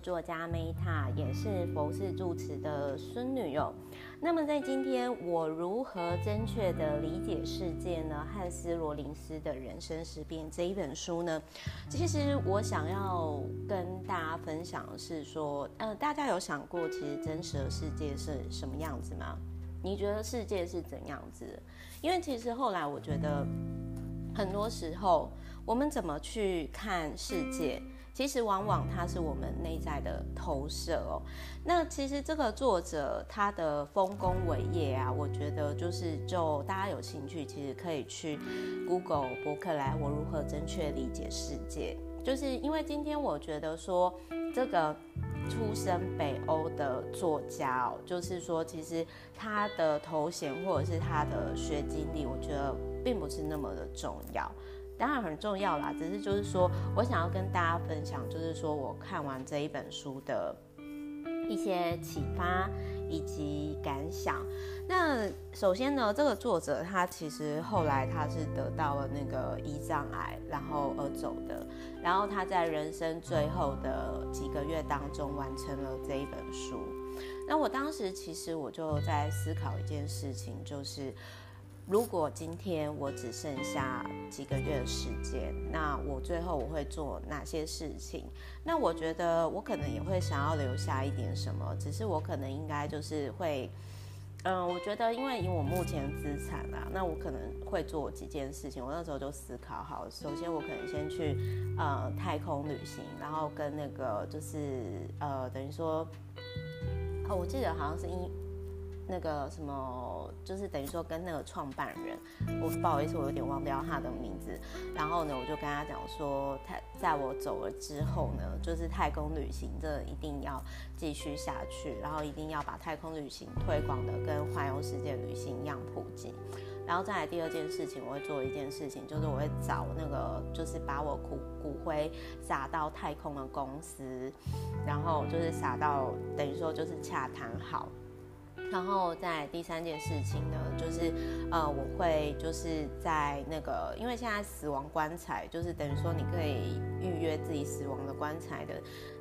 作家 Meta，也是佛寺住持的孙女哦。那么在今天，我如何正确的理解世界呢？汉斯罗林斯的人生思辨这一本书呢，其实我想要跟大家分享的是说，呃，大家有想过，其实真实的世界是什么样子吗？你觉得世界是怎样子？因为其实后来我觉得，很多时候我们怎么去看世界？其实往往它是我们内在的投射哦。那其实这个作者他的丰功伟业啊，我觉得就是就大家有兴趣，其实可以去 Google 博客来，我如何正确理解世界。就是因为今天我觉得说这个出生北欧的作家哦，就是说其实他的头衔或者是他的学经历，我觉得并不是那么的重要。当然很重要啦，只是就是说我想要跟大家分享，就是说我看完这一本书的一些启发以及感想。那首先呢，这个作者他其实后来他是得到了那个胰脏癌，然后而走的。然后他在人生最后的几个月当中完成了这一本书。那我当时其实我就在思考一件事情，就是。如果今天我只剩下几个月的时间，那我最后我会做哪些事情？那我觉得我可能也会想要留下一点什么，只是我可能应该就是会，嗯、我觉得因为以我目前资产啦，那我可能会做几件事情。我那时候就思考好，首先我可能先去呃太空旅行，然后跟那个就是呃等于说，哦，我记得好像是因。那个什么，就是等于说跟那个创办人，我不好意思，我有点忘掉他的名字。然后呢，我就跟他讲说，他在我走了之后呢，就是太空旅行这一定要继续下去，然后一定要把太空旅行推广的跟环游世界旅行一样普及。然后再来第二件事情，我会做一件事情，就是我会找那个，就是把我骨骨灰撒到太空的公司，然后就是撒到等于说就是洽谈好。然后在第三件事情呢，就是呃，我会就是在那个，因为现在死亡棺材就是等于说你可以预约自己死亡的棺材的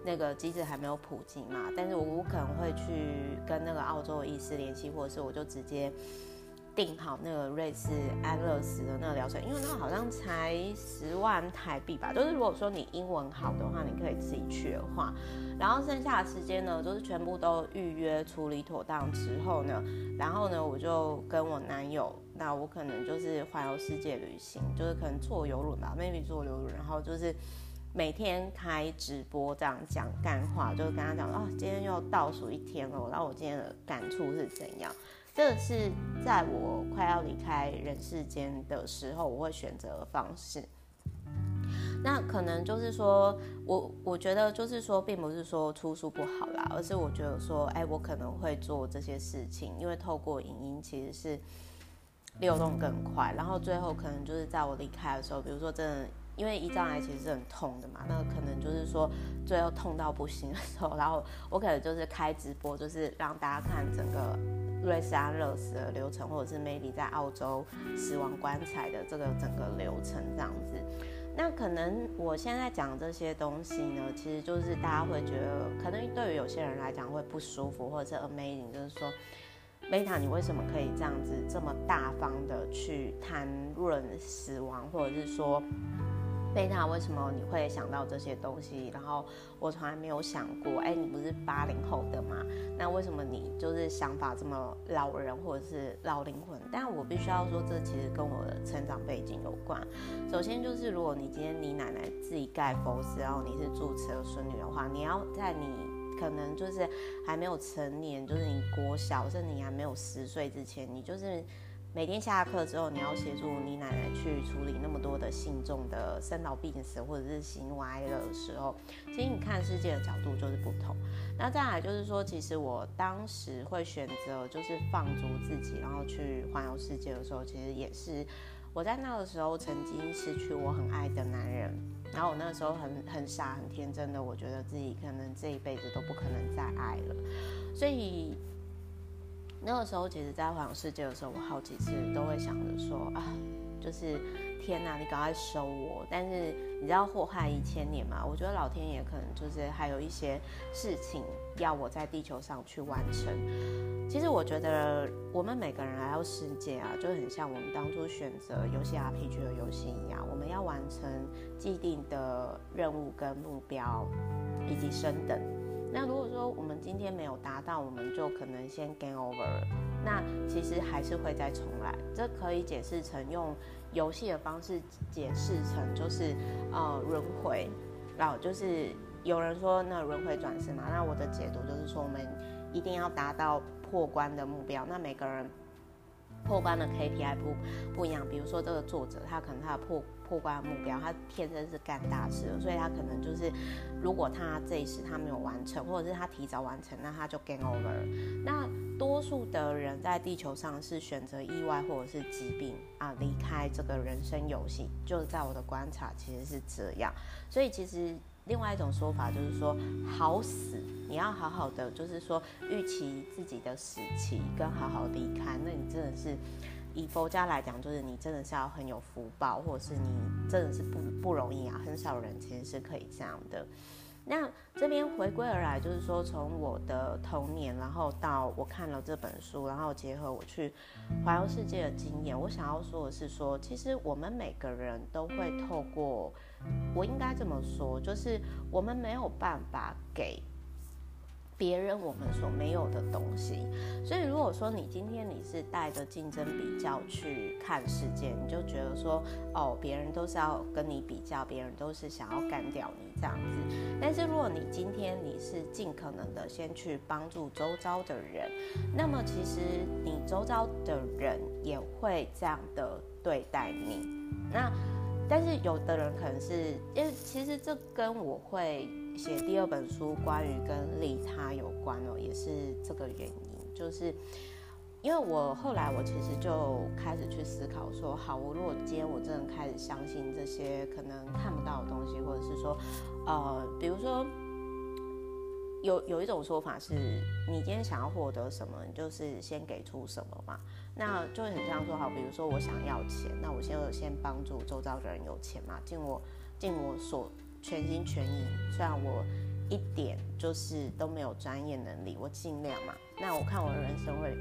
那个机制还没有普及嘛，但是我可能会去跟那个澳洲的医师联系，或者是我就直接。订好那个瑞士安乐死的那个疗程，因为那个好像才十万台币吧。就是如果说你英文好的话，你可以自己去的话，然后剩下的时间呢，就是全部都预约处理妥当之后呢，然后呢，我就跟我男友，那我可能就是环游世界旅行，就是可能坐游轮吧，maybe 坐游轮，然后就是每天开直播这样讲干话，就是跟他讲哦，今天又倒数一天了，然后我今天的感触是怎样。这是在我快要离开人世间的时候，我会选择的方式。那可能就是说，我我觉得就是说，并不是说出书不好啦，而是我觉得说，哎，我可能会做这些事情，因为透过影音其实是流动更快。然后最后可能就是在我离开的时候，比如说真的。因为胰脏癌其实是很痛的嘛，那可能就是说最后痛到不行的时候，然后我可能就是开直播，就是让大家看整个瑞士安乐死的流程，或者是 maybe 在澳洲死亡棺材的这个整个流程这样子。那可能我现在讲这些东西呢，其实就是大家会觉得，可能对于有些人来讲会不舒服，或者是 amazing，就是说，Meta 你为什么可以这样子这么大方的去谈论死亡，或者是说。贝塔，为什么你会想到这些东西？然后我从来没有想过，哎，你不是八零后的吗？那为什么你就是想法这么老人或者是老灵魂？但我必须要说，这其实跟我的成长背景有关。首先就是，如果你今天你奶奶自己盖佛寺，然后你是住持的孙女的话，你要在你可能就是还没有成年，就是你国小，甚至你还没有十岁之前，你就是。每天下课之后，你要协助你奶奶去处理那么多的信众的生老病死或者是喜怒哀乐的时候，其实你看世界的角度就是不同。那再来就是说，其实我当时会选择就是放逐自己，然后去环游世界的时候，其实也是我在那个时候曾经失去我很爱的男人，然后我那个时候很很傻很天真的，我觉得自己可能这一辈子都不可能再爱了，所以。那个时候，其实，在环游世界的时候，我好几次都会想着说啊，就是天哪，你赶快收我！但是你知道祸害一千年嘛？我觉得老天爷可能就是还有一些事情要我在地球上去完成。其实我觉得我们每个人来到世界啊，就很像我们当初选择游戏 RPG 的游戏一样，我们要完成既定的任务跟目标，以及升等。那如果说我们今天没有达到，我们就可能先 game over。那其实还是会再重来。这可以解释成用游戏的方式解释成就是呃轮回，然后就是有人说那轮回转世嘛。那我的解读就是说，我们一定要达到破关的目标。那每个人破关的 KPI 不不一样。比如说这个作者，他可能他的破破关目标，他天生是干大事的，所以他可能就是，如果他这一时他没有完成，或者是他提早完成，那他就 game over。那多数的人在地球上是选择意外或者是疾病啊离开这个人生游戏，就是在我的观察其实是这样。所以其实另外一种说法就是说，好死你要好好的，就是说预期自己的死期跟好好离开，那你真的是。以佛家来讲，就是你真的是要很有福报，或者是你真的是不不容易啊，很少人其实是可以这样的。那这边回归而来，就是说从我的童年，然后到我看了这本书，然后结合我去环游世界的经验，我想要说的是说，其实我们每个人都会透过，我应该这么说，就是我们没有办法给。别人我们所没有的东西，所以如果说你今天你是带着竞争比较去看世界，你就觉得说哦，别人都是要跟你比较，别人都是想要干掉你这样子。但是如果你今天你是尽可能的先去帮助周遭的人，那么其实你周遭的人也会这样的对待你。那但是有的人可能是因为其实这跟我会。写第二本书关于跟利他有关哦，也是这个原因，就是因为我后来我其实就开始去思考说，好，我如果今天我真的开始相信这些可能看不到的东西，或者是说，呃，比如说有有一种说法是，你今天想要获得什么，你就是先给出什么嘛，那就很像说，好，比如说我想要钱，那我先有先帮助周遭的人有钱嘛，尽我尽我所。全心全意，虽然我一点就是都没有专业能力，我尽量嘛。那我看我的人生会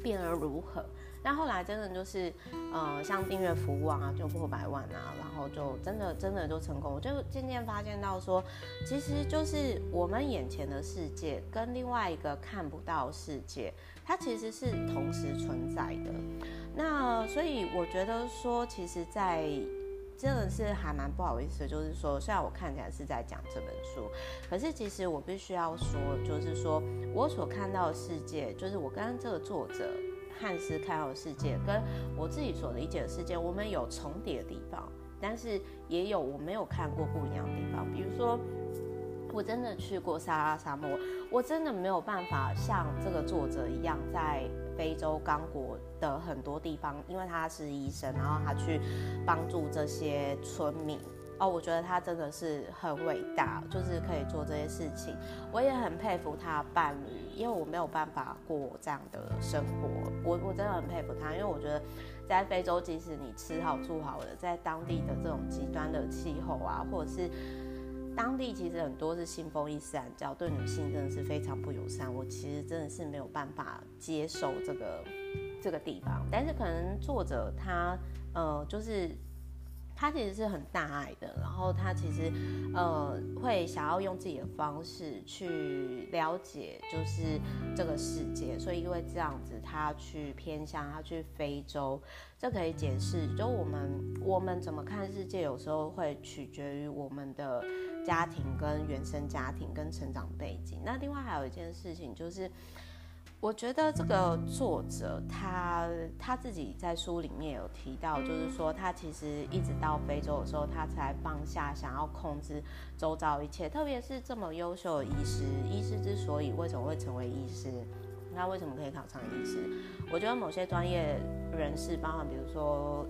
变得如何？但后来真的就是，呃，像订阅服务啊，就破百万啊，然后就真的真的就成功。我就渐渐发现到说，其实就是我们眼前的世界跟另外一个看不到世界，它其实是同时存在的。那所以我觉得说，其实，在真的是还蛮不好意思，就是说，虽然我看起来是在讲这本书，可是其实我必须要说，就是说我所看到的世界，就是我跟这个作者汉斯看到的世界，跟我自己所理解的世界，我们有重叠的地方，但是也有我没有看过不一样的地方。比如说，我真的去过撒哈拉沙漠，我真的没有办法像这个作者一样在。非洲刚果的很多地方，因为他是医生，然后他去帮助这些村民哦，我觉得他真的是很伟大，就是可以做这些事情。我也很佩服他伴侣，因为我没有办法过这样的生活。我我真的很佩服他，因为我觉得在非洲，即使你吃好住好的，在当地的这种极端的气候啊，或者是。当地其实很多是信奉伊斯兰教，对女性真的是非常不友善。我其实真的是没有办法接受这个这个地方，但是可能作者他呃就是他其实是很大爱的，然后他其实呃会想要用自己的方式去了解就是这个世界，所以因为这样子他去偏向他去非洲，这可以解释就我们我们怎么看世界，有时候会取决于我们的。家庭跟原生家庭跟成长背景，那另外还有一件事情就是，我觉得这个作者他他自己在书里面有提到，就是说他其实一直到非洲的时候，他才放下想要控制周遭一切，特别是这么优秀的医师，医师之所以为什么会成为医师，那为什么可以考上医师？我觉得某些专业人士，包括比如说。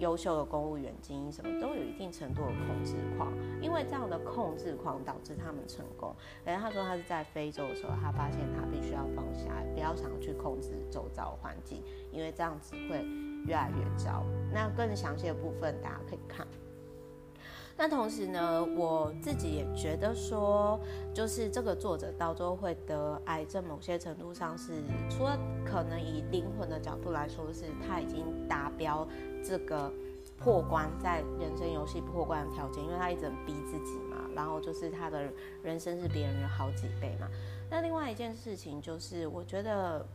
优秀的公务员、精英什么都有一定程度的控制狂，因为这样的控制狂导致他们成功。然后他说他是在非洲的时候，他发现他必须要放下，不要想要去控制周遭环境，因为这样子会越来越糟。那更详细的部分大家可以看。那同时呢，我自己也觉得说，就是这个作者到最后会得癌症，某些程度上是除了可能以灵魂的角度来说，是他已经达标这个破关，在人生游戏破关的条件，因为他一直逼自己嘛，然后就是他的人生是别人的好几倍嘛。那另外一件事情就是，我觉得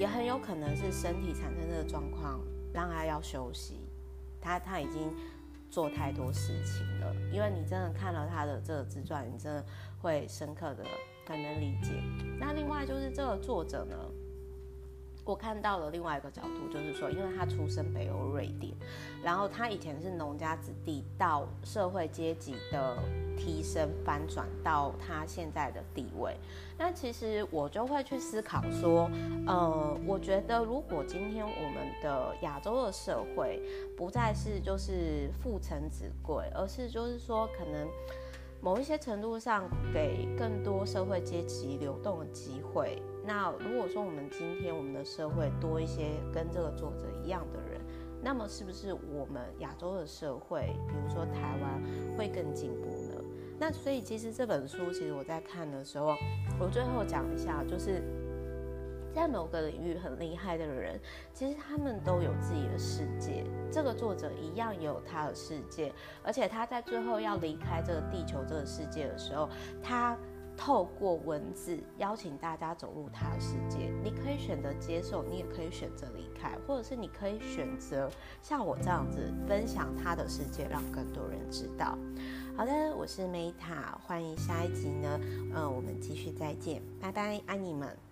也很有可能是身体产生这个状况，让他要休息，他他已经。做太多事情了，因为你真的看了他的这个自传，你真的会深刻的很能理解。那另外就是这个作者呢，我看到了另外一个角度，就是说，因为他出生北欧瑞典，然后他以前是农家子弟，到社会阶级的提升翻转到他现在的地位。那其实我就会去思考说，呃，我觉得如果今天我们的亚洲的社会不再是就是父承子贵，而是就是说可能。某一些程度上，给更多社会阶级流动的机会。那如果说我们今天我们的社会多一些跟这个作者一样的人，那么是不是我们亚洲的社会，比如说台湾，会更进步呢？那所以其实这本书，其实我在看的时候，我最后讲一下，就是。在某个领域很厉害的人，其实他们都有自己的世界。这个作者一样也有他的世界，而且他在最后要离开这个地球这个世界的时候，他透过文字邀请大家走入他的世界。你可以选择接受，你也可以选择离开，或者是你可以选择像我这样子分享他的世界，让更多人知道。好的，我是 Meta，欢迎下一集呢，嗯，我们继续再见，拜拜，爱你们。